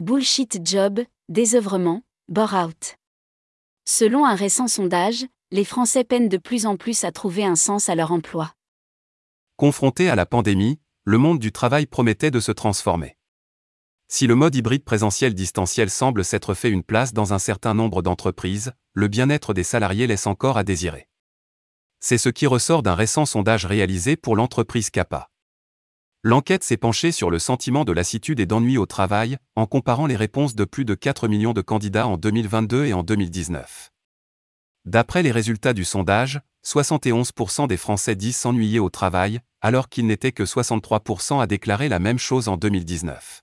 Bullshit job, désœuvrement, bore-out. Selon un récent sondage, les Français peinent de plus en plus à trouver un sens à leur emploi. Confronté à la pandémie, le monde du travail promettait de se transformer. Si le mode hybride présentiel distanciel semble s'être fait une place dans un certain nombre d'entreprises, le bien-être des salariés laisse encore à désirer. C'est ce qui ressort d'un récent sondage réalisé pour l'entreprise Kappa. L'enquête s'est penchée sur le sentiment de lassitude et d'ennui au travail, en comparant les réponses de plus de 4 millions de candidats en 2022 et en 2019. D'après les résultats du sondage, 71% des Français disent s'ennuyer au travail, alors qu'il n'était que 63% à déclarer la même chose en 2019.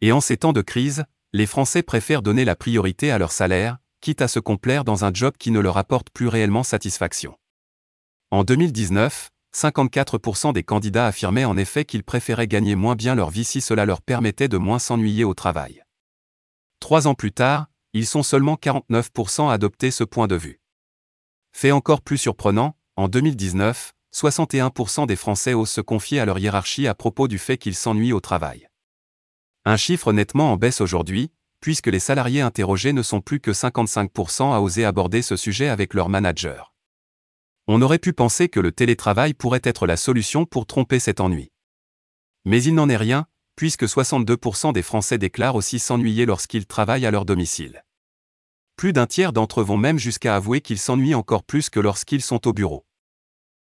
Et en ces temps de crise, les Français préfèrent donner la priorité à leur salaire, quitte à se complaire dans un job qui ne leur apporte plus réellement satisfaction. En 2019, 54% des candidats affirmaient en effet qu'ils préféraient gagner moins bien leur vie si cela leur permettait de moins s'ennuyer au travail. Trois ans plus tard, ils sont seulement 49% à adopter ce point de vue. Fait encore plus surprenant, en 2019, 61% des Français osent se confier à leur hiérarchie à propos du fait qu'ils s'ennuient au travail. Un chiffre nettement en baisse aujourd'hui, puisque les salariés interrogés ne sont plus que 55% à oser aborder ce sujet avec leur manager. On aurait pu penser que le télétravail pourrait être la solution pour tromper cet ennui. Mais il n'en est rien, puisque 62% des Français déclarent aussi s'ennuyer lorsqu'ils travaillent à leur domicile. Plus d'un tiers d'entre eux vont même jusqu'à avouer qu'ils s'ennuient encore plus que lorsqu'ils sont au bureau.